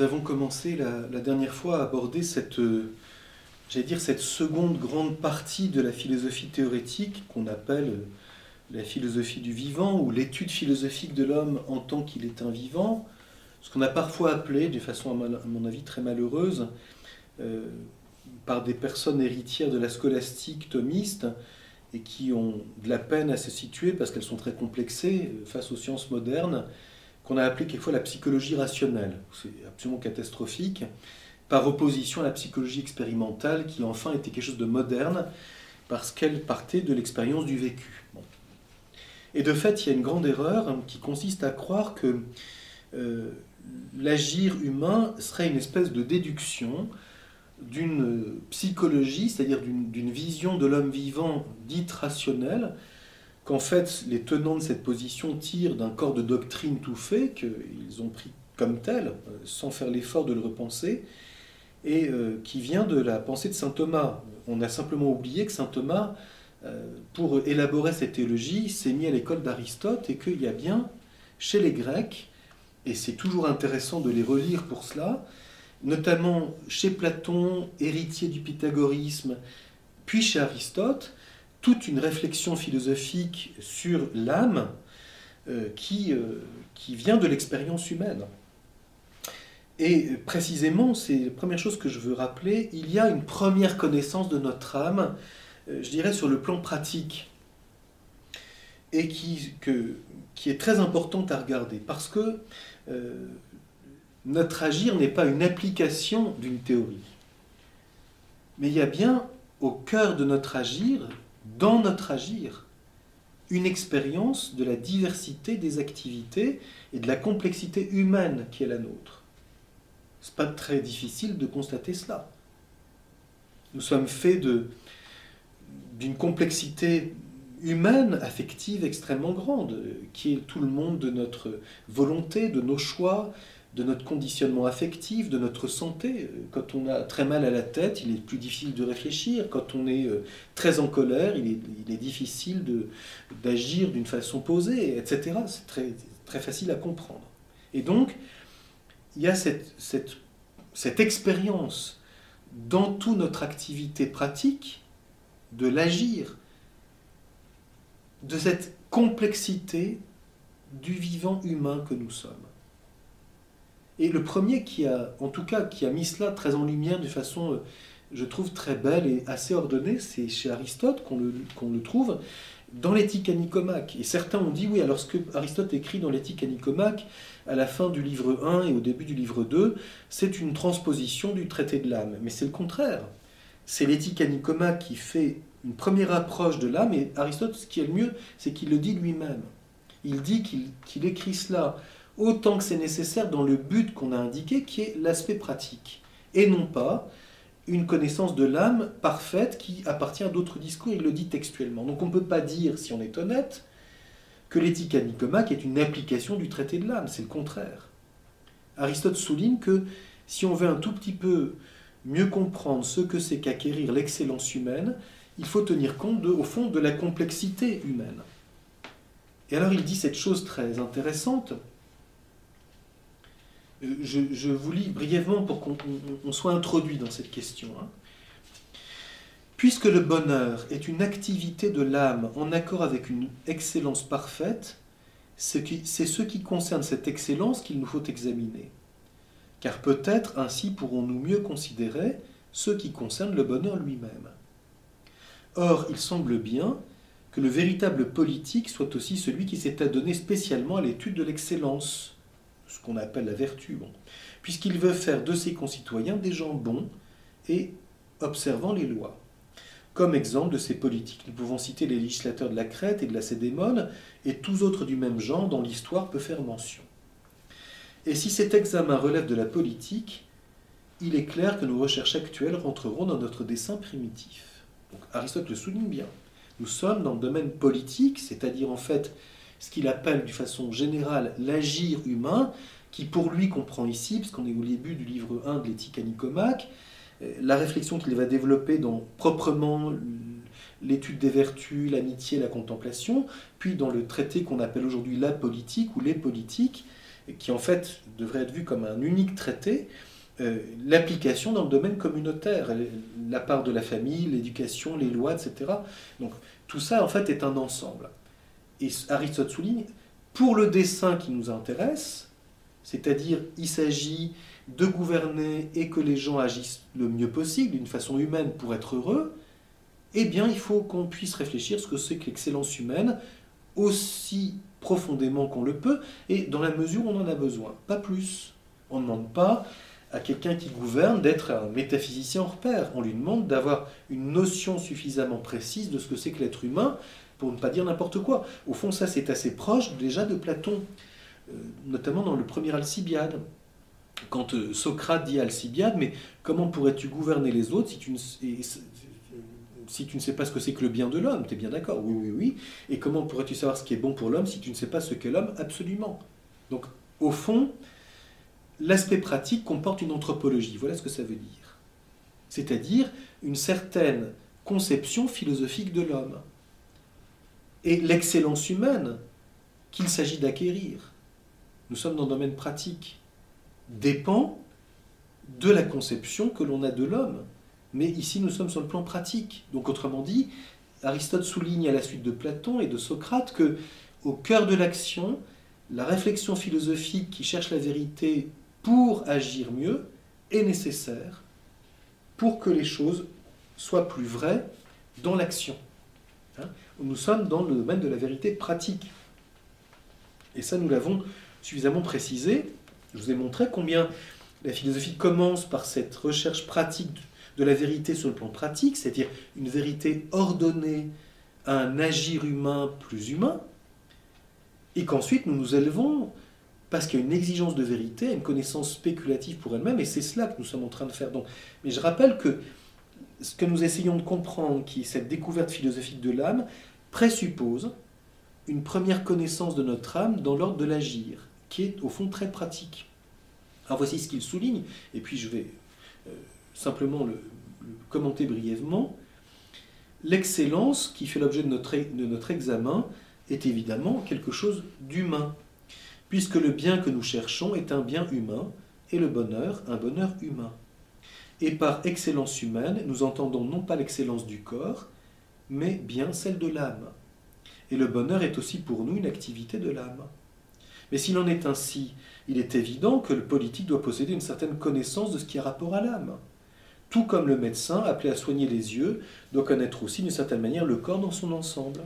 Nous avons commencé la, dernière fois à aborder cette, euh, dire, cette seconde grande partie de la philosophie théorétique qu'on appelle euh, la philosophie du vivant ou l'étude philosophique de l'homme en tant qu'il est un vivant, ce qu'on a parfois appelé, de façon à mon avis très malheureuse, euh, par des personnes héritières de la scolastique thomiste et qui ont de la peine à se situer parce qu'elles sont très complexées face aux sciences modernes, qu'on a appelé quelquefois la psychologie rationnelle. C'est absolument catastrophique, par opposition à la psychologie expérimentale qui enfin était quelque chose de moderne parce qu'elle partait de l'expérience du vécu. Et de fait, il y a une grande erreur qui consiste à croire que euh, l'agir humain serait une espèce de déduction d'une psychologie, c'est-à-dire d'une vision de l'homme vivant dite rationnelle, qu'en fait les tenants de cette position tirent d'un corps de doctrine tout fait, qu'ils ont pris comme tel, euh, sans faire l'effort de le repenser, et euh, qui vient de la pensée de saint Thomas. On a simplement oublié que saint Thomas, euh, pour élaborer cette théologie, s'est mis à l'école d'Aristote et qu'il y a bien chez les Grecs, et c'est toujours intéressant de les relire pour cela, notamment chez Platon, héritier du pythagorisme, puis chez Aristote, toute une réflexion philosophique sur l'âme euh, qui, euh, qui vient de l'expérience humaine. Et précisément, c'est la première chose que je veux rappeler, il y a une première connaissance de notre âme, euh, je dirais sur le plan pratique, et qui est très importante à regarder, parce que notre agir n'est pas une application d'une théorie, mais il y a bien au cœur de notre agir dans notre agir une expérience de la diversité des activités et de la complexité humaine qui est la nôtre. Ce n'est pas très difficile de constater cela. Nous sommes faits d'une complexité humaine, affective extrêmement grande, qui est tout le monde de notre volonté, de nos choix, de notre conditionnement affectif, de notre santé. Quand on a très mal à la tête, il est plus difficile de réfléchir. Quand on est euh, très en colère, il est, il est difficile d'agir d'une façon posée, etc. C'est très, facile à comprendre. Et donc, il y a cette expérience dans toute notre activité pratique de l'agir, de cette complexité du vivant humain que nous sommes. Et le premier qui a, en tout cas, qui a mis cela très en lumière de façon, euh, je trouve, très belle et assez ordonnée, c'est chez Aristote qu'on le, trouve dans l'éthique à. Et certains ont dit, oui, alors ce que Aristote écrit dans l'éthique à Nicomaque, à la fin du livre 1 et au début du livre 2, c'est une transposition du traité de l'âme. Mais c'est le contraire. C'est l'éthique à qui fait une première approche de l'âme, et Aristote, ce qui est le mieux, c'est qu'il le dit lui-même. Il dit qu'il écrit cela autant que c'est nécessaire dans le but qu'on a indiqué, qui est l'aspect pratique, et non pas une connaissance de l'âme parfaite qui appartient à d'autres discours, il le dit textuellement. Donc on ne peut pas dire, si on est honnête, que l'éthique à Nicomaque est une application du traité de l'âme, c'est le contraire. Aristote souligne que si on veut un tout petit peu mieux comprendre ce que c'est qu'acquérir l'excellence humaine, il faut tenir compte, au fond, de la complexité humaine. Et alors il dit cette chose très intéressante, je, vous lis brièvement pour qu'on soit introduit dans cette question. Hein. Puisque le bonheur est une activité de l'âme en accord avec une excellence parfaite, c'est ce qui concerne cette excellence qu'il nous faut examiner. Car peut-être ainsi pourrons-nous mieux considérer ce qui concerne le bonheur lui-même. Or, il semble bien que le véritable politique soit aussi celui qui s'est adonné spécialement à l'étude de l'excellence, ce qu'on appelle la vertu, puisqu'il veut faire de ses concitoyens des gens bons et observant les lois. Comme exemple de ces politiques, nous pouvons citer les législateurs de la Crète et de la Cédémone et tous autres du même genre dont l'histoire peut faire mention. Et si cet examen relève de la politique, il est clair que nos recherches actuelles rentreront dans notre dessin primitif. Aristote le souligne bien. Nous sommes dans le domaine politique, c'est-à-dire en fait ce qu'il appelle de façon générale l'agir humain, qui pour lui comprend ici, parce qu'on est au début du livre 1 de l'éthique à Nicomaque, euh, la réflexion qu'il va développer dans proprement l'étude des vertus, l'amitié, la contemplation, puis dans le traité qu'on appelle aujourd'hui la politique ou les politiques, qui en fait devrait être vu comme un unique traité, euh, l'application dans le domaine communautaire, la part de la famille, l'éducation, les lois, etc. Donc tout ça en fait est un ensemble. Et Aristote souligne, pour le dessin qui nous intéresse, c'est-à-dire il s'agit de gouverner et que les gens agissent le mieux possible, d'une façon humaine pour être heureux, eh bien il faut qu'on puisse réfléchir ce que c'est que l'excellence humaine, aussi profondément qu'on le peut, et dans la mesure où on en a besoin, pas plus. On ne demande pas à quelqu'un qui gouverne d'être un métaphysicien hors pair. On lui demande d'avoir une notion suffisamment précise de ce que c'est que l'être humain pour ne pas dire n'importe quoi. Au fond, ça c'est assez proche déjà de Platon, euh, notamment dans le premier Alcibiade. Quand euh, Socrate dit à Alcibiade, mais comment pourrais-tu gouverner les autres si tu ne, si tu ne sais pas ce que c'est que le bien de l'homme? Tu es bien d'accord? Oui, oui, oui. Et comment pourrais-tu savoir ce qui est bon pour l'homme si tu ne sais pas ce qu'est l'homme Absolument? Donc, au fond, l'aspect pratique comporte une anthropologie. Voilà ce que ça veut dire. C'est-à-dire une certaine conception philosophique de l'homme. Et l'excellence humaine qu'il s'agit d'acquérir, nous sommes dans le domaine pratique, dépend de la conception que l'on a de l'homme. Mais ici, nous sommes sur le plan pratique. Donc, autrement dit, Aristote souligne à la suite de Platon et de Socrate que, au cœur de l'action, la réflexion philosophique qui cherche la vérité pour agir mieux est nécessaire pour que les choses soient plus vraies dans l'action. Hein, nous sommes dans le domaine de la vérité pratique. Et ça, nous l'avons suffisamment précisé. Je vous ai montré combien la philosophie commence par cette recherche pratique de la vérité sur le plan pratique, c'est-à-dire une vérité ordonnée à un agir humain plus humain, et qu'ensuite nous nous élevons parce qu'il y a une exigence de vérité, une connaissance spéculative pour elle-même, et c'est cela que nous sommes en train de faire. Donc, mais je rappelle que ce que nous essayons de comprendre, qui est cette découverte philosophique de l'âme, présuppose une première connaissance de notre âme dans l'ordre de l'agir, qui est au fond très pratique. Alors voici ce qu'il souligne, et puis je vais euh, simplement le, commenter brièvement. L'excellence qui fait l'objet de notre, de notre examen est évidemment quelque chose d'humain puisque le bien que nous cherchons est un bien humain, et le bonheur un bonheur humain. Et par excellence humaine, nous entendons non pas l'excellence du corps, mais bien celle de l'âme. Et le bonheur est aussi pour nous une activité de l'âme. Mais s'il en est ainsi, il est évident que le politique doit posséder une certaine connaissance de ce qui a rapport à l'âme. Tout comme le médecin, appelé à soigner les yeux, doit connaître aussi d'une certaine manière le corps dans son ensemble.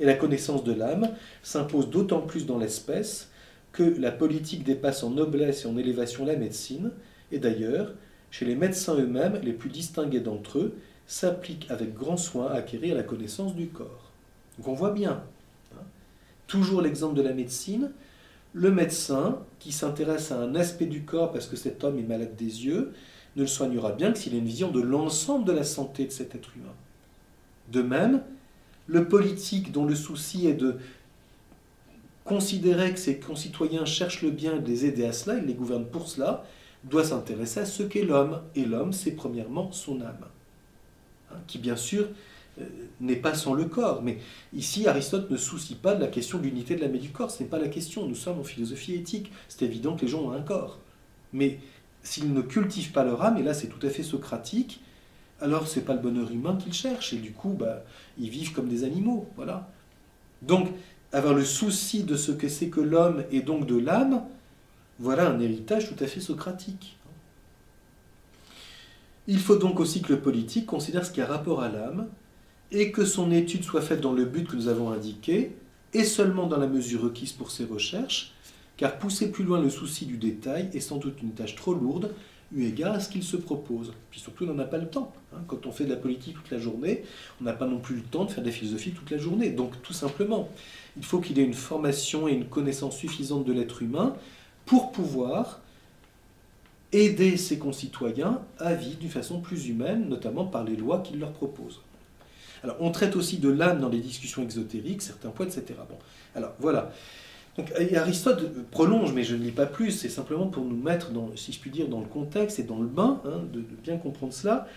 Et la connaissance de l'âme s'impose d'autant plus dans l'espèce que la politique dépasse en noblesse et en élévation la médecine, et d'ailleurs, chez les médecins eux-mêmes, les plus distingués d'entre eux s'appliquent avec grand soin à acquérir la connaissance du corps. Donc on voit bien, hein, toujours l'exemple de la médecine, le médecin qui s'intéresse à un aspect du corps parce que cet homme est malade des yeux, ne le soignera bien que s'il a une vision de l'ensemble de la santé de cet être humain. De même, le politique dont le souci est de considérer que ses concitoyens cherchent le bien et de les aider à cela, il les gouverne pour cela, doit s'intéresser à ce qu'est l'homme. Et l'homme, c'est premièrement son âme, qui bien sûr euh, n'est pas sans le corps. Mais ici, Aristote ne soucie pas de la question de l'unité de l'âme et du corps. Ce n'est pas la question. Nous sommes en philosophie éthique. C'est évident que les gens ont un corps. Mais s'ils ne cultivent pas leur âme, et là c'est tout à fait socratique, alors c'est pas le bonheur humain qu'ils cherchent. Et du coup, bah, ils vivent comme des animaux. Voilà. Donc, avoir le souci de ce que c'est que l'homme et donc de l'âme, voilà un héritage tout à fait socratique. Il faut donc aussi que le politique considère ce qui a rapport à l'âme et que son étude soit faite dans le but que nous avons indiqué et seulement dans la mesure requise pour ses recherches, car pousser plus loin le souci du détail est sans doute une tâche trop lourde eu égard à ce qu'il se propose. Puis surtout, on n'en a pas le temps. Hein. Quand on fait de la politique toute la journée, on n'a pas non plus le temps de faire de la philosophie toute la journée. Donc, tout simplement, il faut qu'il ait une formation et une connaissance suffisante de l'être humain pour pouvoir aider ses concitoyens à vivre d'une façon plus humaine, notamment par les lois qu'il leur propose. Alors, on traite aussi de l'âme dans les discussions exotériques, certains points, etc. Bon, alors voilà. Aristote prolonge, mais je ne lis pas plus, c'est simplement pour nous mettre, si je puis dire, dans le contexte et dans le bain, hein, de, bien comprendre cela.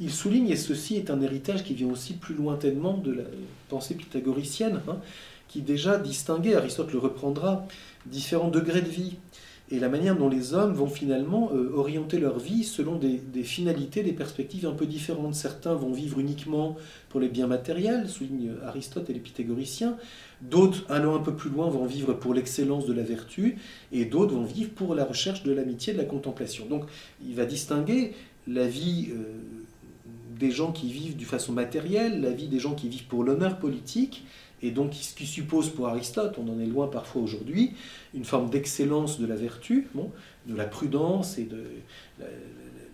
Il souligne, et ceci est un héritage qui vient aussi plus lointainement de la pensée pythagoricienne, hein, qui déjà distinguait, Aristote le reprendra, différents degrés de vie et la manière dont les hommes vont finalement euh, orienter leur vie selon des, finalités, des perspectives un peu différentes. Certains vont vivre uniquement pour les biens matériels, souligne Aristote et les pythagoriciens. D'autres, allant un peu plus loin, vont vivre pour l'excellence de la vertu, et d'autres vont vivre pour la recherche de l'amitié, de la contemplation. Donc il va distinguer la vie euh, des gens qui vivent de façon matérielle, la vie des gens qui vivent pour l'honneur politique, et donc ce qui suppose pour Aristote, on en est loin parfois aujourd'hui, une forme d'excellence de la vertu, de la prudence et de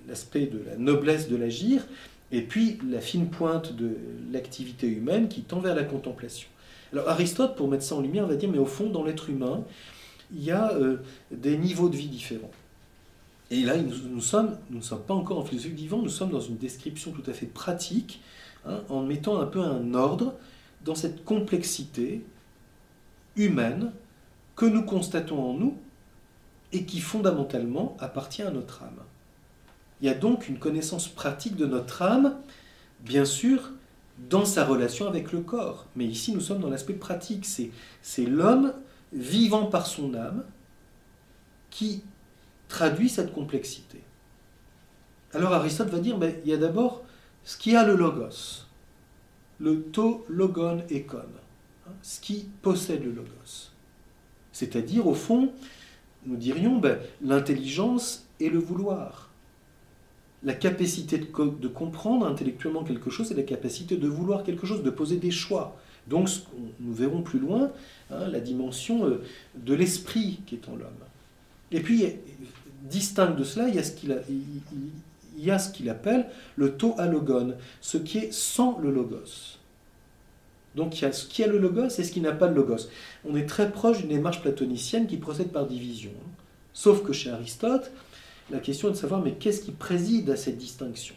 l'aspect de la noblesse de l'agir, et puis la fine pointe de l'activité humaine qui tend vers la contemplation. Alors Aristote, pour mettre ça en lumière, va dire, mais au fond, dans l'être humain, il y a euh, des niveaux de vie différents. Et là, nous, sommes, nous ne sommes pas encore en philosophie vivant, nous sommes dans une description tout à fait pratique, hein, en mettant un peu un ordre dans cette complexité humaine que nous constatons en nous et qui fondamentalement appartient à notre âme. Il y a donc une connaissance pratique de notre âme, bien sûr, dans sa relation avec le corps. Mais ici, nous sommes dans l'aspect pratique. C'est l'homme vivant par son âme qui traduit cette complexité. Alors Aristote va dire, ben, il y a d'abord ce qui a le logos le to logon ekon, hein, ce qui possède le logos. C'est-à-dire, au fond, nous dirions ben, l'intelligence et le vouloir. La capacité de, comprendre intellectuellement quelque chose et la capacité de vouloir quelque chose, de poser des choix. Donc, nous verrons plus loin hein, la dimension euh, de l'esprit qui est en l'homme. Et puis, distinct de cela, il y a ce qu'il a, il y a ce qu'il appelle le to alogone, ce qui est sans le logos. Donc il y a ce qui a le logos et ce qui n'a pas le logos. On est très proche d'une démarche platonicienne qui procède par division. Sauf que chez Aristote, la question est de savoir mais qu'est-ce qui préside à cette distinction?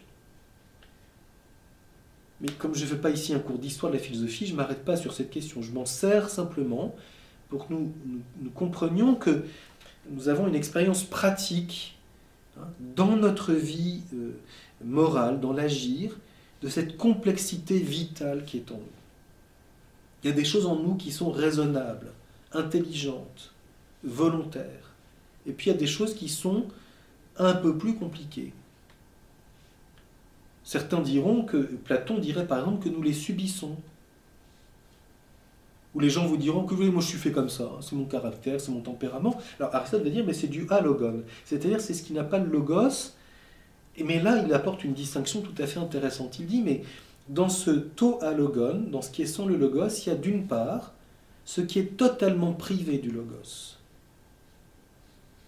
Mais comme je ne fais pas ici un cours d'histoire de la philosophie, je ne m'arrête pas sur cette question. Je m'en sers simplement pour que nous, nous comprenions que nous avons une expérience pratique Hein, dans notre vie euh, morale, dans l'agir, de cette complexité vitale qui est en nous. Il y a des choses en nous qui sont raisonnables, intelligentes, volontaires. Et puis il y a des choses qui sont un peu plus compliquées. Certains diront que Platon dirait par exemple que nous les subissons où les gens vous diront que oui, moi je suis fait comme ça, hein, c'est mon caractère, c'est mon tempérament. Alors Aristote va dire, mais c'est du alogon, c'est-à-dire c'est ce qui n'a pas le logos. Mais là, il apporte une distinction tout à fait intéressante. Il dit, mais dans ce to alogon, dans ce qui est sans le logos, il y a d'une part ce qui est totalement privé du logos.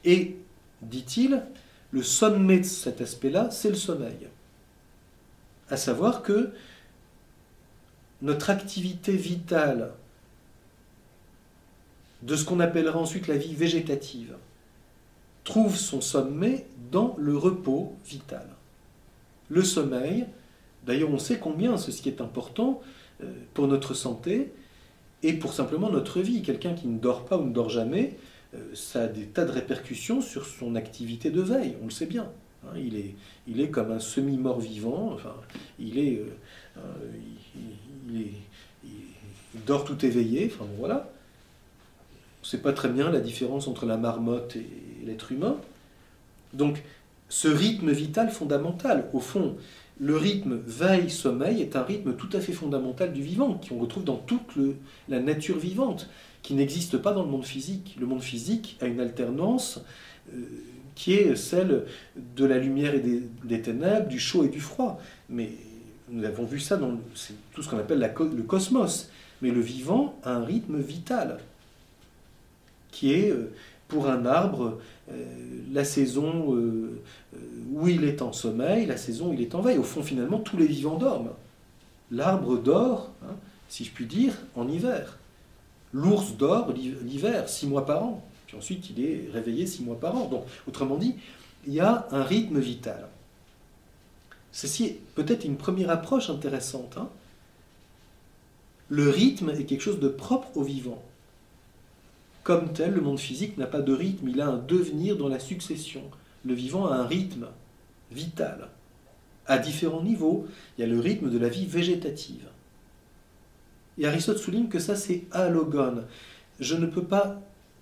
Et, dit-il, le sommet de cet aspect-là, c'est le sommeil. À savoir que notre activité vitale de ce qu'on appellera ensuite la vie végétative, trouve son sommet dans le repos vital. Le sommeil, d'ailleurs on sait combien ceci est important euh, pour notre santé et pour simplement notre vie. Quelqu'un qui ne dort pas ou ne dort jamais, euh, ça a des tas de répercussions sur son activité de veille, on le sait bien. Hein. il, est, il est comme un semi-mort vivant, enfin, il, est, euh, il, dort tout éveillé, enfin voilà ne sait pas très bien la différence entre la marmotte et l'être humain. Donc, ce rythme vital fondamental, au fond, le rythme veille-sommeil est un rythme tout à fait fondamental du vivant, qu'on retrouve dans toute la nature vivante, qui n'existe pas dans le monde physique. Le monde physique a une alternance euh, qui est celle de la lumière et des, ténèbres, du chaud et du froid. Mais nous avons vu ça dans tout ce qu'on appelle le cosmos. Mais le vivant a un rythme vital qui est euh, pour un arbre euh, la saison euh, où il est en sommeil, la saison où il est en veille. Au fond, finalement, tous les vivants dorment. L'arbre dort, hein, si je puis dire, en hiver. L'ours dort l'hiver, six mois par an. Puis ensuite, il est réveillé six mois par an. Donc, autrement dit, il y a un rythme vital. Ceci est peut-être une première approche intéressante. Hein. Le rythme est quelque chose de propre au vivant. Comme tel, le monde physique n'a pas de rythme, il a un devenir dans la succession. Le vivant a un rythme vital, à différents niveaux. Il y a le rythme de la vie végétative. Et Aristote souligne que ça, c'est allogone. Je ne peux pas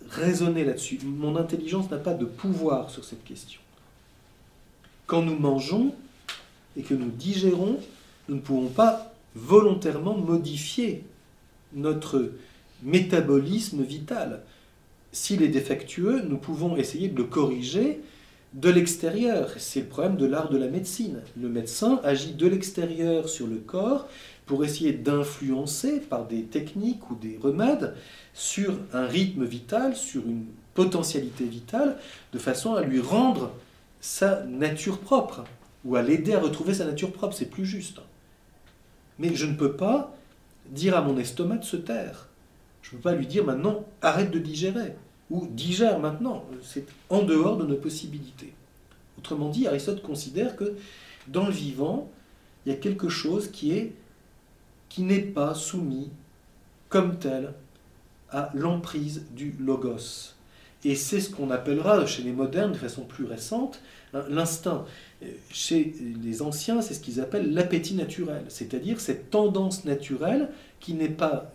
raisonner là-dessus. Mon intelligence n'a pas de pouvoir sur cette question. Quand nous mangeons et que nous digérons, nous ne pouvons pas volontairement modifier notre métabolisme vital. S'il est défectueux, nous pouvons essayer de le corriger de l'extérieur. C'est le problème de l'art de la médecine. Le médecin agit de l'extérieur sur le corps pour essayer d'influencer par des techniques ou des remèdes sur un rythme vital, sur une potentialité vitale, de façon à lui rendre sa nature propre, ou à l'aider à retrouver sa nature propre, c'est plus juste. Mais je ne peux pas dire à mon estomac de se taire. Je ne peux pas lui dire maintenant arrête de digérer, ou digère maintenant. C'est en dehors de nos possibilités. Autrement dit, Aristote considère que dans le vivant, il y a quelque chose qui est qui n'est pas soumis comme tel à l'emprise du logos. Et c'est ce qu'on appellera chez les modernes de façon plus récente hein, l'instinct. Chez les anciens, c'est ce qu'ils appellent l'appétit naturel, c'est-à-dire cette tendance naturelle qui n'est pas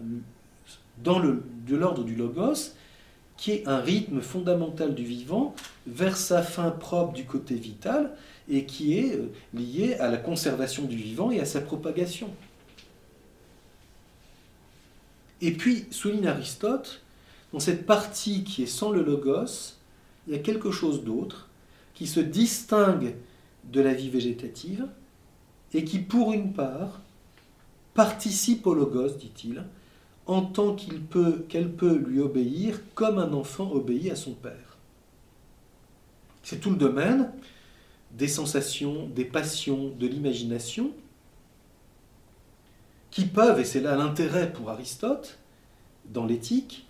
dans le, de l'ordre du logos, qui est un rythme fondamental du vivant vers sa fin propre du côté vital et qui est euh, lié à la conservation du vivant et à sa propagation. Et puis, souligne Aristote, dans cette partie qui est sans le logos, il y a quelque chose d'autre qui se distingue de la vie végétative et qui, pour une part, participe au logos, dit-il, en tant qu'il peut, qu'elle peut lui obéir comme un enfant obéit à son père. C'est tout le domaine des sensations, des passions, de l'imagination, qui peuvent, et c'est là l'intérêt pour Aristote, dans l'éthique,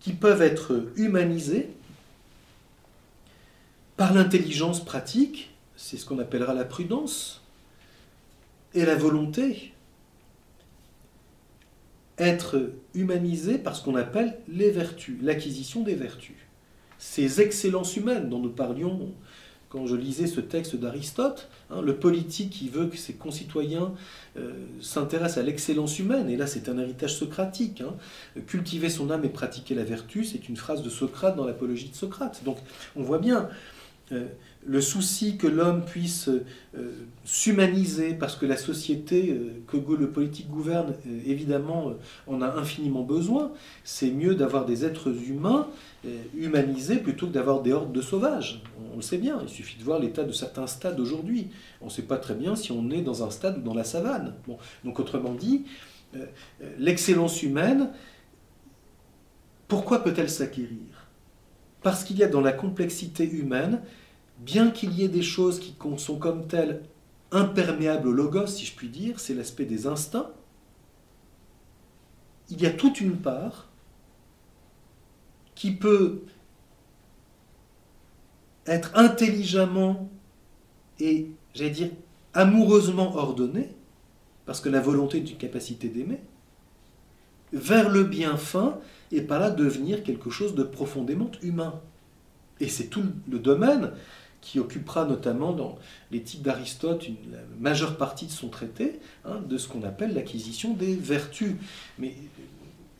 qui peuvent être humanisés par l'intelligence pratique, c'est ce qu'on appellera la prudence, et la volonté, être humanisés par ce qu'on appelle les vertus, l'acquisition des vertus. Ces excellences humaines dont nous parlions quand je lisais ce texte d'Aristote, hein, le politique qui veut que ses concitoyens euh, s'intéressent à l'excellence humaine, et là c'est un héritage socratique, hein. cultiver son âme et pratiquer la vertu, c'est une phrase de Socrate dans l'apologie de Socrate. Donc on voit bien euh, le souci que l'homme puisse euh, s'humaniser parce que la société que le politique gouverne, évidemment, en a infiniment besoin, c'est mieux d'avoir des êtres humains humanisés plutôt que d'avoir des hordes de sauvages on le sait bien, il suffit de voir l'état de certains stades aujourd'hui. On ne sait pas très bien si on est dans un stade ou dans la savane. Donc autrement dit, euh, euh, l'excellence humaine, pourquoi peut-elle s'acquérir? Parce qu'il y a dans la complexité humaine, bien qu'il y ait des choses qui sont comme telles imperméables au logos, si je puis dire, c'est l'aspect des instincts, il y a toute une part qui peut être intelligemment et, j'allais dire, amoureusement ordonné, parce que la volonté est une capacité d'aimer, vers le bien fin et par là devenir quelque chose de profondément humain. Et c'est tout le domaine qui occupera notamment dans l'éthique d'Aristote la majeure partie de son traité, hein, de ce qu'on appelle l'acquisition des vertus. Mais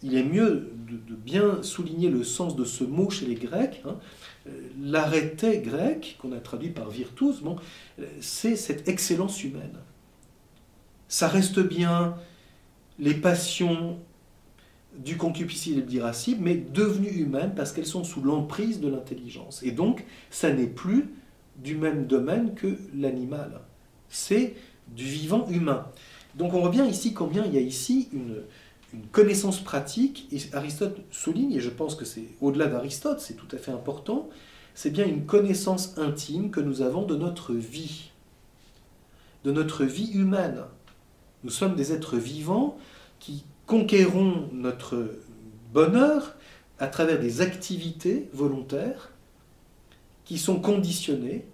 il est mieux de, bien souligner le sens de ce mot chez les Grecs. Hein, l'arrêté grec, qu'on a traduit par virtus, bon, c'est cette excellence humaine. Ça reste bien les passions du concupiscible et de l'irascible, mais devenues humaines parce qu'elles sont sous l'emprise de l'intelligence. Et donc, ça n'est plus du même domaine que l'animal. C'est du vivant humain. Donc on bien ici combien il y a ici une, une connaissance pratique, et Aristote souligne, et je pense que c'est au-delà d'Aristote, c'est tout à fait important, c'est bien une connaissance intime que nous avons de notre vie, de notre vie humaine. Nous sommes des êtres vivants qui conquérons notre bonheur à travers des activités volontaires qui sont conditionnées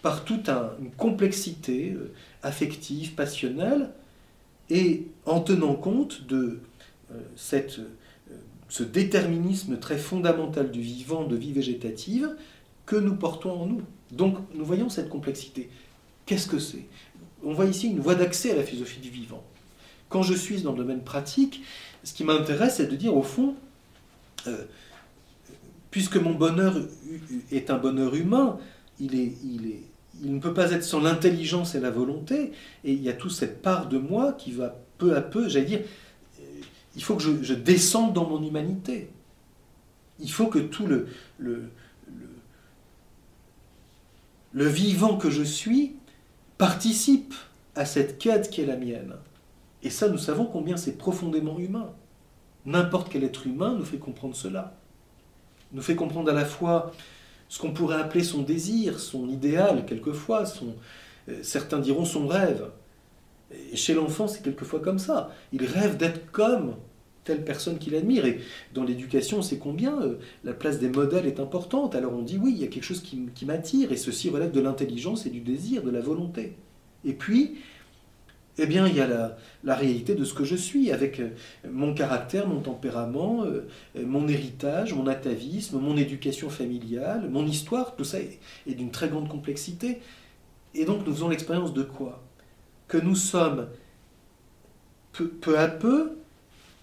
par toute une complexité euh, affective, passionnelle, et en tenant compte de euh, cette, euh, ce déterminisme très fondamental du vivant, de vie végétative, que nous portons en nous. Donc nous voyons cette complexité. Qu'est-ce que c'est? On voit ici une voie d'accès à la philosophie du vivant. Quand je suis dans le domaine pratique, ce qui m'intéresse, c'est de dire au fond, puisque mon bonheur est un bonheur humain, il, ne peut pas être sans l'intelligence et la volonté, et il y a toute cette part de moi qui va peu à peu, j'allais dire, il faut que je, descende dans mon humanité. Il faut que tout le vivant que je suis participe à cette quête qui est la mienne. Et ça, nous savons combien c'est profondément humain. N'importe quel être humain nous fait comprendre cela. Nous fait comprendre à la fois ce qu'on pourrait appeler son désir, son idéal, quelquefois, euh, certains diront son rêve. Et chez l'enfant, c'est quelquefois comme ça. Il rêve d'être comme telle personne qu'il admire. Et dans l'éducation, on sait combien euh, la place des modèles est importante. Alors on dit oui, il y a quelque chose qui, qui m'attire, et ceci relève de l'intelligence et du désir, de la volonté. Et puis, eh bien, il y a la, réalité de ce que je suis, avec euh, mon caractère, mon tempérament, euh, mon héritage, mon atavisme, mon éducation familiale, mon histoire, tout ça est, d'une très grande complexité. Et donc, nous faisons l'expérience de quoi? Que nous sommes peu, à peu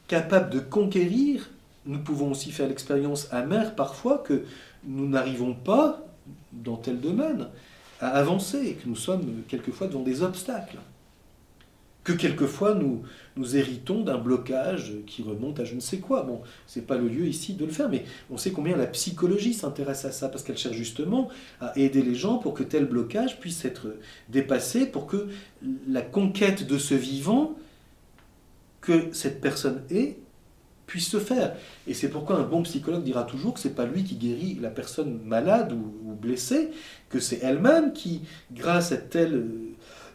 capables de conquérir. Nous pouvons aussi faire l'expérience amère parfois que nous n'arrivons pas, dans tel domaine, à avancer et que nous sommes quelquefois devant des obstacles que quelquefois nous, héritons d'un blocage qui remonte à je ne sais quoi. Bon, c'est pas le lieu ici de le faire, mais on sait combien la psychologie s'intéresse à ça, parce qu'elle cherche justement à aider les gens pour que tel blocage puisse être dépassé, pour que la conquête de ce vivant que cette personne est puisse se faire. Et c'est pourquoi un bon psychologue dira toujours que c'est pas lui qui guérit la personne malade ou, ou blessée, que c'est elle-même qui, grâce à telle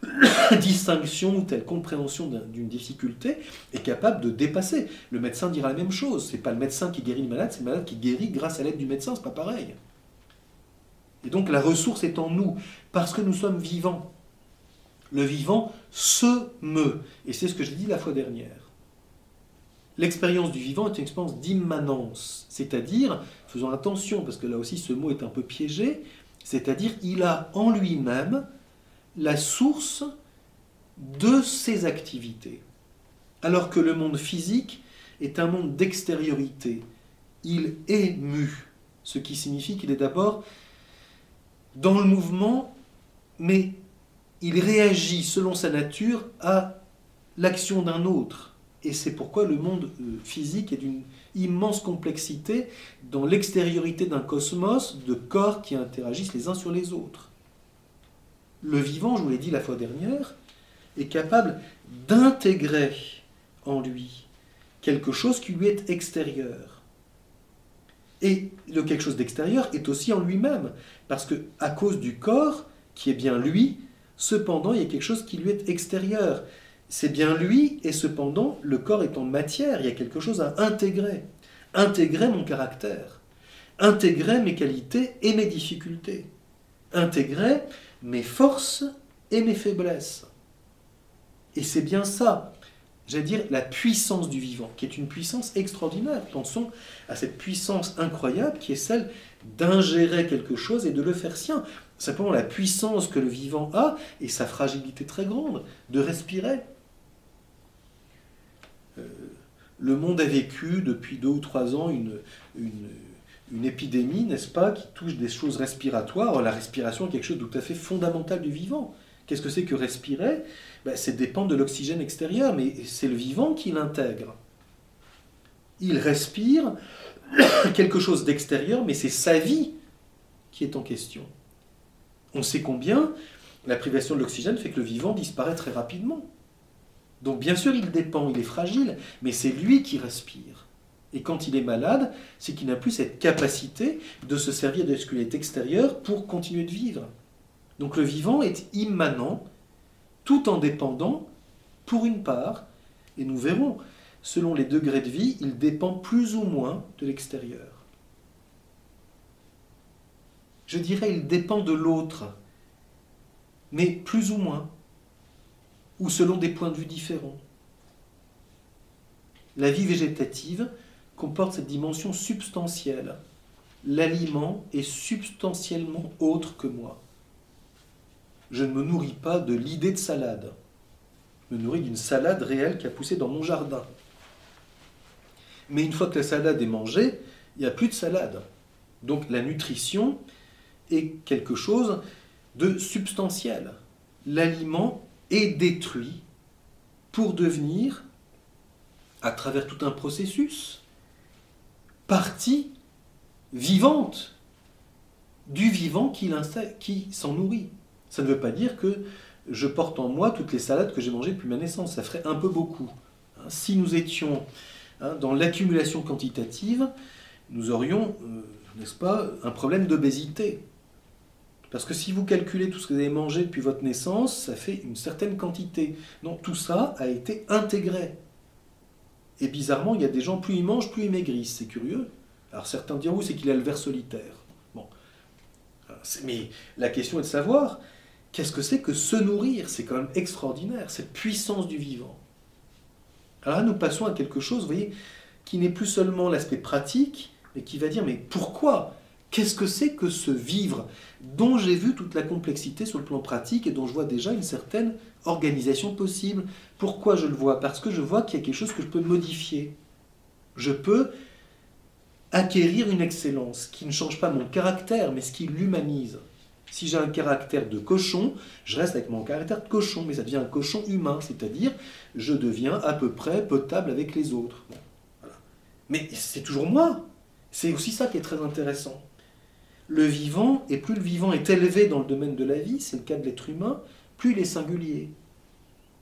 distinction ou telle compréhension d'une difficulté est capable de dépasser. Le médecin dira la même chose. C'est pas le médecin qui guérit le malade, c'est le malade qui guérit grâce à l'aide du médecin. C'est pas pareil. Et donc la ressource est en nous parce que nous sommes vivants. Le vivant se meut. Et c'est ce que j'ai dit la fois dernière. L'expérience du vivant est une expérience d'immanence, c'est-à-dire, faisons attention parce que là aussi ce mot est un peu piégé, c'est-à-dire il a en lui-même la source de ses activités. Alors que le monde physique est un monde d'extériorité. Il est mu, ce qui signifie qu'il est d'abord dans le mouvement, mais il réagit selon sa nature à l'action d'un autre. Et c'est pourquoi le monde euh, physique est d'une immense complexité dans l'extériorité d'un cosmos de corps qui interagissent les uns sur les autres le vivant, je vous l'ai dit la fois dernière, est capable d'intégrer en lui quelque chose qui lui est extérieur. Et le quelque chose d'extérieur est aussi en lui-même, parce que à cause du corps, qui est bien lui, cependant il y a quelque chose qui lui est extérieur. C'est bien lui, et cependant le corps est en matière, il y a quelque chose à intégrer. Intégrer mon caractère, intégrer mes qualités et mes difficultés, intégrer mes forces et mes faiblesses. Et c'est bien ça, j'allais dire, la puissance du vivant, qui est une puissance extraordinaire. Pensons à cette puissance incroyable qui est celle d'ingérer quelque chose et de le faire sien. Simplement la puissance que le vivant a et sa fragilité très grande de respirer. Euh, le monde a vécu depuis deux ou trois ans une, une une épidémie, n'est-ce pas, qui touche des choses respiratoires. La respiration est quelque chose de tout à fait fondamental du vivant. Qu'est-ce que c'est que respirer? Ben, C'est dépendre de l'oxygène extérieur, mais c'est le vivant qui l'intègre. Il respire quelque chose d'extérieur, mais c'est sa vie qui est en question. On sait combien la privation de l'oxygène fait que le vivant disparaît très rapidement. Donc bien sûr, il dépend, il est fragile, mais c'est lui qui respire. Et quand il est malade, c'est qu'il n'a plus cette capacité de se servir de ce qui est extérieur pour continuer de vivre. Donc le vivant est immanent, tout en dépendant, pour une part, et nous verrons, selon les degrés de vie, il dépend plus ou moins de l'extérieur. Je dirais, il dépend de l'autre, mais plus ou moins, ou selon des points de vue différents. La vie végétative comporte cette dimension substantielle. L'aliment est substantiellement autre que moi. Je ne me nourris pas de l'idée de salade. Je me nourris d'une salade réelle qui a poussé dans mon jardin. Mais une fois que la salade est mangée, il n'y a plus de salade. Donc la nutrition est quelque chose de substantiel. L'aliment est détruit pour devenir, à travers tout un processus, partie vivante du vivant qui, s'en nourrit. Ça ne veut pas dire que je porte en moi toutes les salades que j'ai mangées depuis ma naissance. Ça ferait un peu beaucoup. Hein, si nous étions hein, dans l'accumulation quantitative, nous aurions, euh, n'est-ce pas, un problème d'obésité. Parce que si vous calculez tout ce que vous avez mangé depuis votre naissance, ça fait une certaine quantité. Non, tout ça a été intégré. Et bizarrement, il y a des gens, plus ils mangent, plus ils maigrissent. C'est curieux. Alors certains diront, c'est qu'il a le ver solitaire. Bon. Mais la question est de savoir, qu'est-ce que c'est que se nourrir? C'est quand même extraordinaire, cette puissance du vivant. Alors là, nous passons à quelque chose, vous voyez, qui n'est plus seulement l'aspect pratique, mais qui va dire, mais pourquoi? Qu'est-ce que c'est que ce vivre dont j'ai vu toute la complexité sur le plan pratique et dont je vois déjà une certaine organisation possible? Pourquoi je le vois? Parce que je vois qu'il y a quelque chose que je peux modifier. Je peux acquérir une excellence qui ne change pas mon caractère, mais ce qui l'humanise. Si j'ai un caractère de cochon, je reste avec mon caractère de cochon, mais ça devient un cochon humain, c'est-à-dire je deviens à peu près potable avec les autres. Mais c'est toujours moi. C'est aussi ça qui est très intéressant. Le vivant, et plus le vivant est élevé dans le domaine de la vie, c'est le cas de l'être humain, plus il est singulier.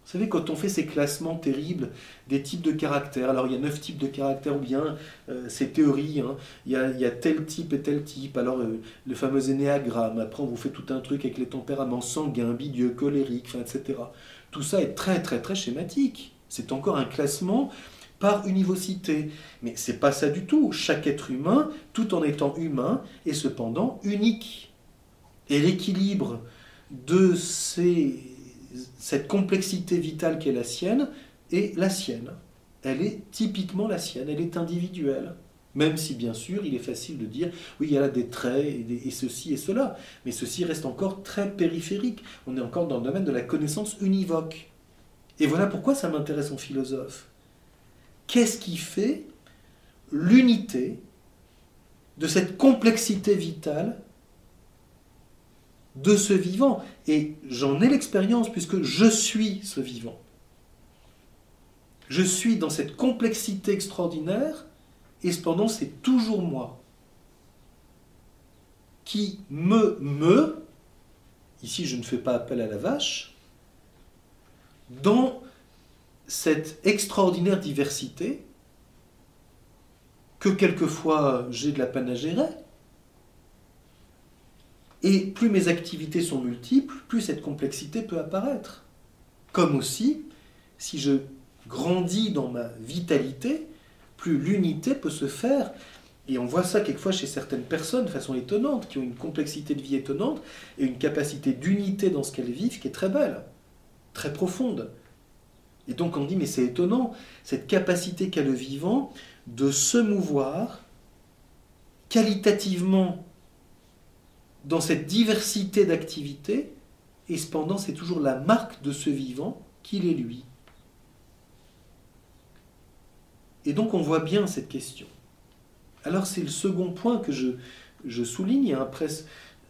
Vous savez, quand on fait ces classements terribles des types de caractères, alors il y a neuf types de caractères, ou bien euh, ces théories, hein, il, y a, tel type et tel type, alors euh, le fameux énéagramme, après on vous fait tout un truc avec les tempéraments sanguins, bidieux, colériques, etc. Tout ça est très très très schématique. C'est encore un classement par univocité. Mais c'est pas ça du tout. Chaque être humain, tout en étant humain, est cependant unique. Et l'équilibre de cette complexité vitale qui est la sienne est la sienne. Elle est typiquement la sienne, elle est individuelle. Même si, bien sûr, il est facile de dire, oui, il y a là des traits et, ceci et cela, mais ceci reste encore très périphérique. On est encore dans le domaine de la connaissance univoque. Et voilà pourquoi ça m'intéresse en philosophe. Qu'est-ce qui fait l'unité de cette complexité vitale de ce vivant. Et j'en ai l'expérience puisque je suis ce vivant. Je suis dans cette complexité extraordinaire et cependant c'est toujours moi qui me me, ici je ne fais pas appel à la vache, dans cette extraordinaire diversité que quelquefois j'ai de la peine à gérer, et plus mes activités sont multiples, plus cette complexité peut apparaître. Comme aussi, si je grandis dans ma vitalité, plus l'unité peut se faire. Et on voit ça quelquefois chez certaines personnes de façon étonnante, qui ont une complexité de vie étonnante et une capacité d'unité dans ce qu'elles vivent qui est très belle, très profonde. Et donc on dit, mais c'est étonnant, cette capacité qu'a le vivant de se mouvoir qualitativement dans cette diversité d'activités, et cependant c'est toujours la marque de ce vivant qu'il est lui. Et donc on voit bien cette question. Alors c'est le second point que je, souligne, après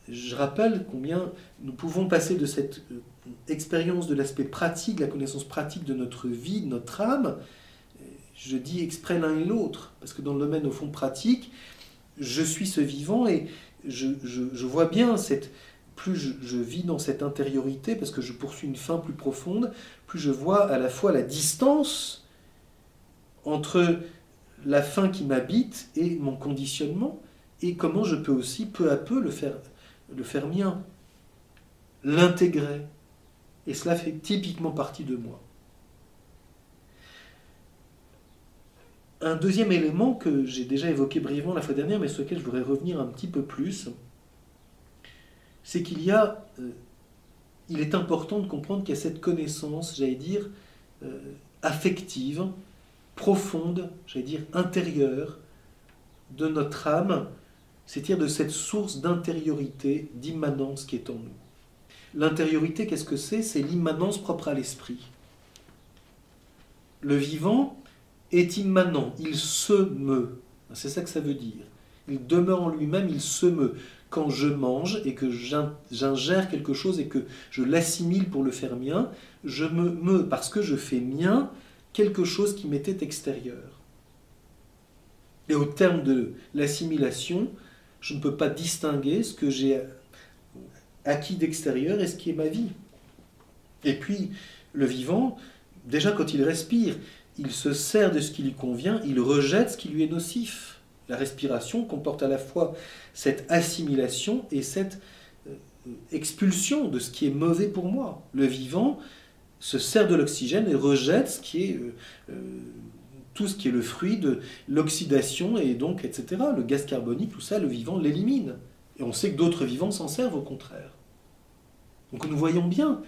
je rappelle combien nous pouvons passer de cette euh, expérience de l'aspect pratique, la connaissance pratique de notre vie, de notre âme, je dis exprès l'un et l'autre, parce que dans le domaine au fond pratique, je suis ce vivant et, je, vois bien cette, plus je, vis dans cette intériorité, parce que je poursuis une fin plus profonde, plus je vois à la fois la distance entre la fin qui m'habite et mon conditionnement, et comment je peux aussi peu à peu le faire, le faire mien, l'intégrer. Et cela fait typiquement partie de moi. Un deuxième élément que j'ai déjà évoqué brièvement la fois dernière, mais sur lequel je voudrais revenir un petit peu plus, c'est qu'il y a, euh, il est important de comprendre qu'il y a cette connaissance, j'allais dire, euh, affective, profonde, j'allais dire intérieure, de notre âme, c'est-à-dire de cette source d'intériorité, d'immanence qui est en nous. L'intériorité, qu'est-ce que c'est? C'est l'immanence propre à l'esprit. Le vivant, est immanent, il se meut. C'est ça que ça veut dire. il demeure en lui-même, il se meut. Quand je mange et que j'ingère quelque chose et que je l'assimile pour le faire mien, je me meus parce que je fais mien quelque chose qui m'était extérieur. Et au terme de l'assimilation, je ne peux pas distinguer ce que j'ai acquis d'extérieur et ce qui est ma vie. Et puis, le vivant, déjà quand il respire, il se sert de ce qui lui convient, il rejette ce qui lui est nocif. La respiration comporte à la fois cette assimilation et cette euh, expulsion de ce qui est mauvais pour moi. Le vivant se sert de l'oxygène et rejette est euh, euh, tout ce qui est le fruit de l'oxydation et donc etc. Le gaz carbonique, tout ça, le vivant l'élimine. Et on sait que d'autres vivants s'en servent au contraire. Donc nous voyons bien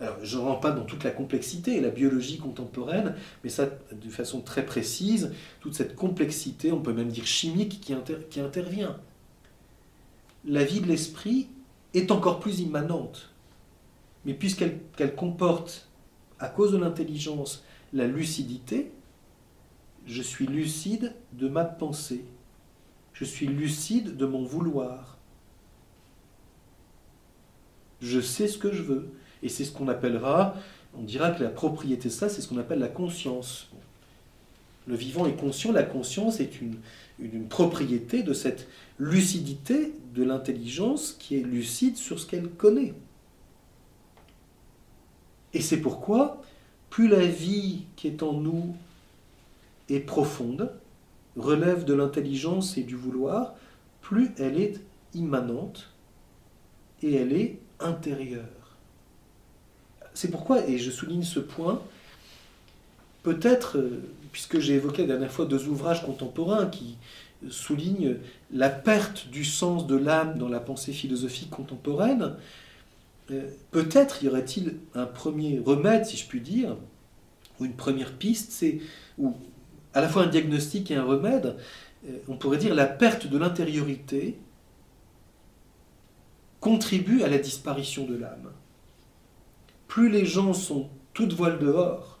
alors, je ne rentre pas dans toute la complexité, la biologie contemporaine, mais ça de façon très précise, toute cette complexité, on peut même dire chimique, qui, qui intervient. La vie de l'esprit est encore plus immanente. Mais puisqu'elle comporte, à cause de l'intelligence, la lucidité, je suis lucide de ma pensée. Je suis lucide de mon vouloir. Je sais ce que je veux. Et c'est ce qu'on appellera, on dira que la propriété de ça, c'est ce qu'on appelle la conscience. Le vivant est conscient, la conscience est une, une propriété de cette lucidité de l'intelligence qui est lucide sur ce qu'elle connaît. Et c'est pourquoi, plus la vie qui est en nous est profonde, relève de l'intelligence et du vouloir, plus elle est immanente et elle est C'est pourquoi, et je souligne ce point, peut-être, euh, puisque j'ai évoqué la dernière fois deux ouvrages contemporains qui soulignent la perte du sens de l'âme dans la pensée philosophique contemporaine, euh, peut-être y aurait-il un premier remède, si je puis dire, ou une première piste, c'est ou à la fois un diagnostic et un remède, euh, on pourrait dire la perte de l'intériorité contribue à la disparition de l'âme. Plus les gens sont toutes voiles dehors,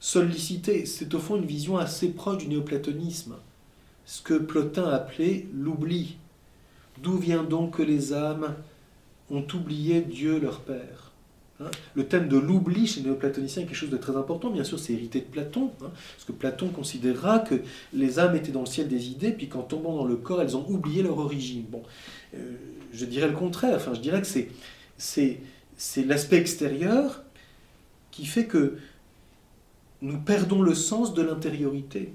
sollicité, c'est au fond une vision assez proche du néoplatonisme, ce que Plotin appelait l'oubli. D'où vient donc que les âmes ont oublié Dieu leur Père? Le thème de l'oubli chez les néoplatoniciens est quelque chose de très important, bien sûr c'est hérité de Platon, hein, parce que Platon considérera que les âmes étaient dans le ciel des idées, puis qu'en tombant dans le corps, elles ont oublié leur origine. Bon, euh, je dirais le contraire, enfin je dirais que c'est l'aspect extérieur qui fait que nous perdons le sens de l'intériorité.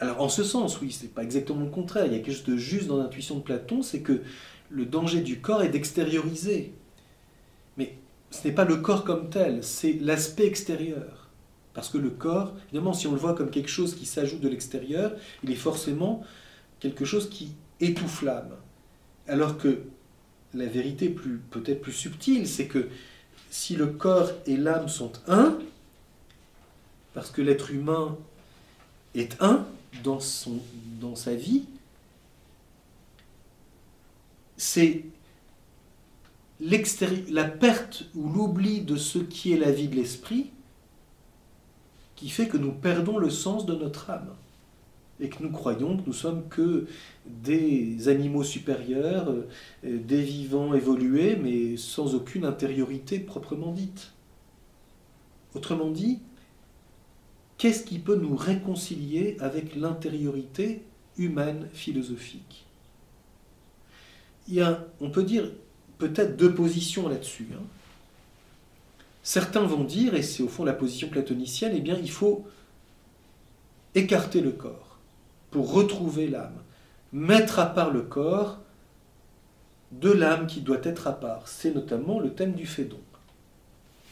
Alors en ce sens, oui, c'est pas exactement le contraire. Il y a quelque chose de juste dans l'intuition de Platon, c'est que le danger du corps est d'extérioriser. Mais ce n'est pas le corps comme tel, c'est l'aspect extérieur. Parce que le corps, évidemment, si on le voit comme quelque chose qui s'ajoute de l'extérieur, il est forcément quelque chose qui étouffe l'âme. Alors que la vérité peut-être plus subtile, c'est que si le corps et l'âme sont un, parce que l'être humain est un dans, son, dans sa vie, c'est la perte ou l'oubli de ce qui est la vie de l'esprit qui fait que nous perdons le sens de notre âme et que nous croyons que nous sommes que des animaux supérieurs, euh, des vivants évolués, mais sans aucune intériorité proprement dite. Autrement dit, qu'est-ce qui peut nous réconcilier avec l'intériorité humaine philosophique? On peut dire, peut-être deux positions là-dessus. Hein. Certains vont dire, et c'est au fond la position platonicienne, eh bien, il faut écarter le corps pour retrouver l'âme. Mettre à part le corps de l'âme qui doit être à part. C'est notamment le thème du Fédon.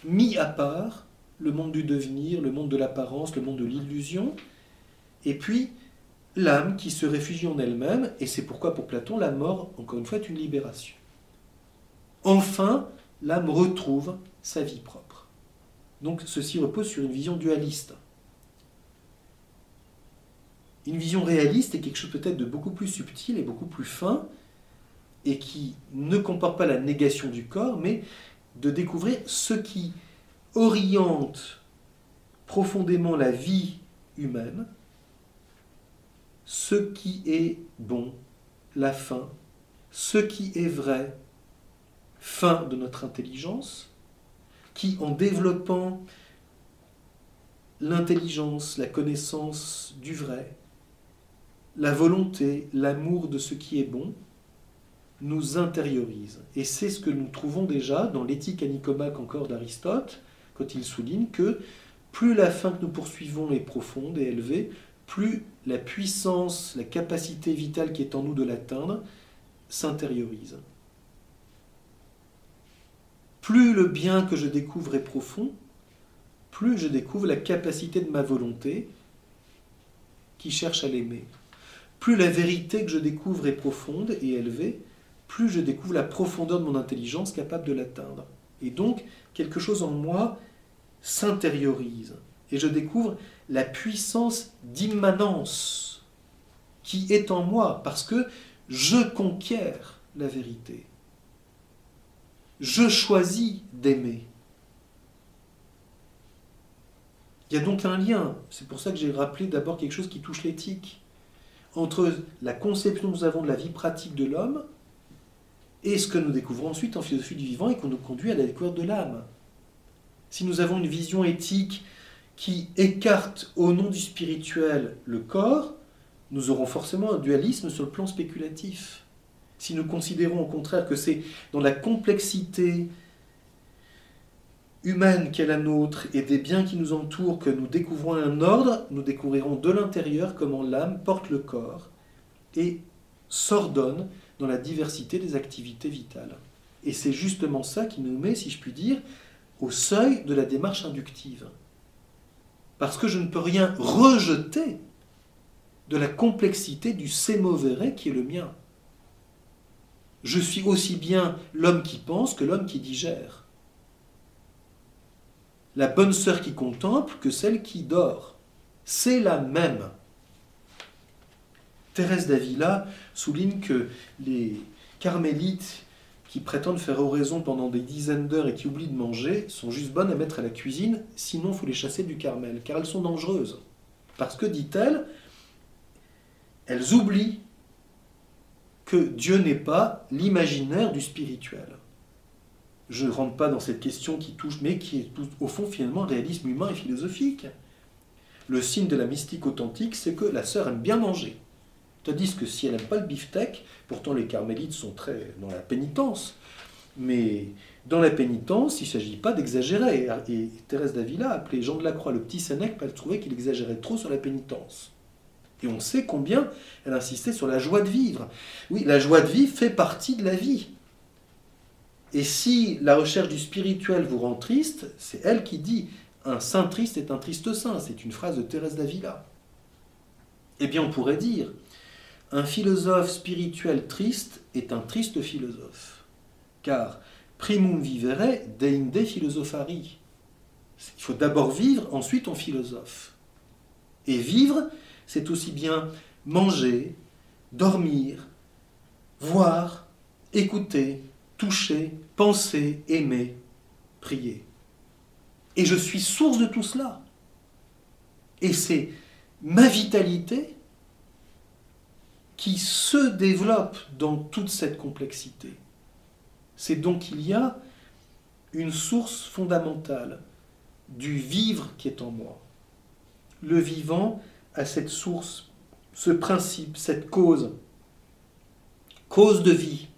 Mis à part le monde du devenir, le monde de l'apparence, le monde de l'illusion, et puis l'âme qui se réfugie en elle-même, et c'est pourquoi pour Platon la mort, encore une fois, est une libération. Enfin, l'âme retrouve sa vie propre. Donc ceci repose sur une vision dualiste. Une vision réaliste est quelque chose peut-être de beaucoup plus subtil et beaucoup plus fin, et qui ne comporte pas la négation du corps, mais de découvrir ce qui oriente profondément la vie humaine ce qui est bon, la fin, ce qui est vrai, fin de notre intelligence, qui en développant l'intelligence, la connaissance du vrai, la volonté, l'amour de ce qui est bon, nous intériorise. Et c'est ce que nous trouvons déjà dans l'éthique à Nicomaque encore d'Aristote, quand il souligne que plus la fin que nous poursuivons est profonde et élevée, plus la puissance, la capacité vitale qui est en nous de l'atteindre s'intériorise. Plus le bien que je découvre est profond, plus je découvre la capacité de ma volonté qui cherche à l'aimer. Plus la vérité que je découvre est profonde et élevée, plus je découvre la profondeur de mon intelligence capable de l'atteindre. Et donc, quelque chose en moi s'intériorise. Et je découvre la puissance d'immanence qui est en moi, parce que je conquiers la vérité. Je choisis d'aimer. Il y a donc un lien, c'est pour ça que j'ai rappelé d'abord quelque chose qui touche l'éthique, entre la conception que nous avons de la vie pratique de l'homme et ce que nous découvrons ensuite en philosophie du vivant et qu'on nous conduit à la découverte de l'âme. Si nous avons une vision éthique qui écarte au nom du spirituel le corps, nous aurons forcément un dualisme sur le plan spéculatif. Si nous considérons au contraire que c'est dans la complexité humaine qu'est la nôtre et des biens qui nous entourent que nous découvrons un ordre, nous découvrirons de l'intérieur comment l'âme porte le corps et s'ordonne dans la diversité des activités vitales. Et c'est justement ça qui nous met, si je puis dire, au seuil de la démarche inductive. Parce que je ne peux rien rejeter de la complexité du sémovéré qui est le mien. Je suis aussi bien l'homme qui pense que l'homme qui digère. La bonne sœur qui contemple que celle qui dort. C'est la même. Thérèse d'Avila souligne que les carmélites qui prétendent faire oraison pendant des dizaines d'heures et qui oublient de manger sont juste bonnes à mettre à la cuisine, sinon il faut les chasser du Carmel, car elles sont dangereuses. Parce que, dit-elle, elles oublient que Dieu n'est pas l'imaginaire du spirituel. Je ne rentre pas dans cette question qui touche, mais qui est au fond finalement réalisme humain et philosophique. Le signe de la mystique authentique, c'est que la sœur aime bien manger. Tandis que si elle n'aime pas le beefsteak, pourtant les carmélites sont très dans la pénitence, mais dans la pénitence, il ne s'agit pas d'exagérer. Et Thérèse d'Avila appelait Jean de la Croix le petit Sénèque, elle trouvait qu'il exagérait trop sur la pénitence. Et on sait combien elle insistait sur la joie de vivre. Oui, la joie de vivre fait partie de la vie. Et si la recherche du spirituel vous rend triste, c'est elle qui dit un saint triste est un triste saint. C'est une phrase de Thérèse d'Avila. Eh bien, on pourrait dire un philosophe spirituel triste est un triste philosophe, car primum vivere deinde philosophari. Il faut d'abord vivre, ensuite on philosophe. Et vivre, c'est aussi bien manger, dormir, voir, écouter, toucher, penser, aimer, prier. Et je suis source de tout cela. Et c'est ma vitalité qui se développe dans toute cette complexité. C'est donc qu'il y a une source fondamentale du vivre qui est en moi. Le vivant a cette source, ce principe, cette cause, cause de vie,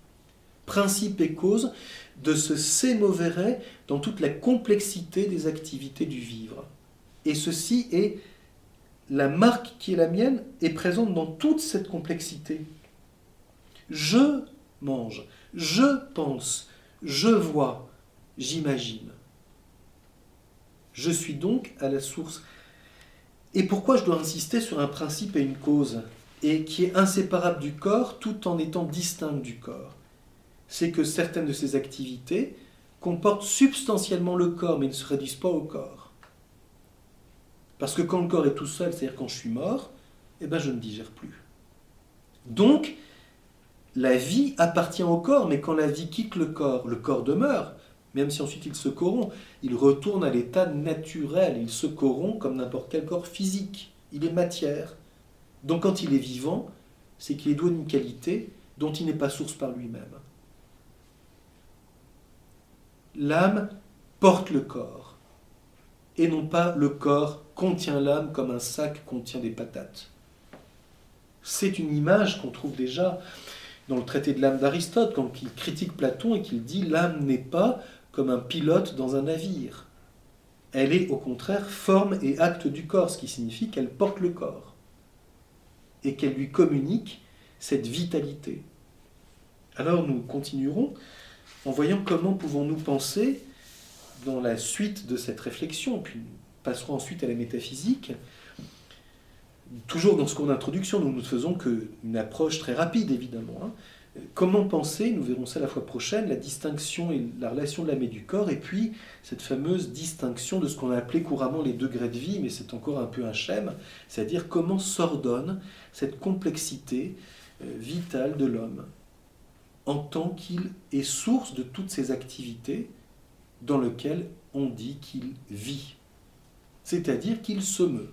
principe et cause de ce sémoveret dans toute la complexité des activités du vivre. Et ceci est la marque qui est la mienne est présente dans toute cette complexité. Je mange, je pense, je vois, j'imagine. Je suis donc à la source. Et pourquoi je dois insister sur un principe et une cause, et qui est inséparable du corps tout en étant distinct du corps? C'est que certaines de ces activités comportent substantiellement le corps, mais ne se réduisent pas au corps. Parce que quand le corps est tout seul, c'est-à-dire quand je suis mort, eh ben je ne digère plus. Donc, la vie appartient au corps, mais quand la vie quitte le corps, le corps demeure, même si ensuite il se corrompt, il retourne à l'état naturel, il se corrompt comme n'importe quel corps physique, il est matière. Donc quand il est vivant, c'est qu'il est doué d'une qualité dont il n'est pas source par lui-même. L'âme porte le corps, et non pas le corps contient l'âme comme un sac contient des patates. C'est une image qu'on trouve déjà dans le traité de l'âme d'Aristote, quand il critique Platon et qu'il dit l'âme n'est pas comme un pilote dans un navire. Elle est au contraire forme et acte du corps, ce qui signifie qu'elle porte le corps et qu'elle lui communique cette vitalité. Alors nous continuerons en voyant comment pouvons-nous penser dans la suite de cette réflexion, puis nous passerons ensuite à la métaphysique, toujours dans ce cours d'introduction, nous ne faisons qu'une approche très rapide, évidemment. Hein. Comment penser, nous verrons ça la fois prochaine, la distinction et la relation de l'âme et du corps, et puis cette fameuse distinction de ce qu'on a appelé couramment les degrés de vie, mais c'est encore un peu un schème, c'est-à-dire comment s'ordonne cette complexité euh, vitale de l'homme en tant qu'il est source de toutes ces activités dans lesquelles on dit qu'il vit, c'est-à-dire qu'il se meut.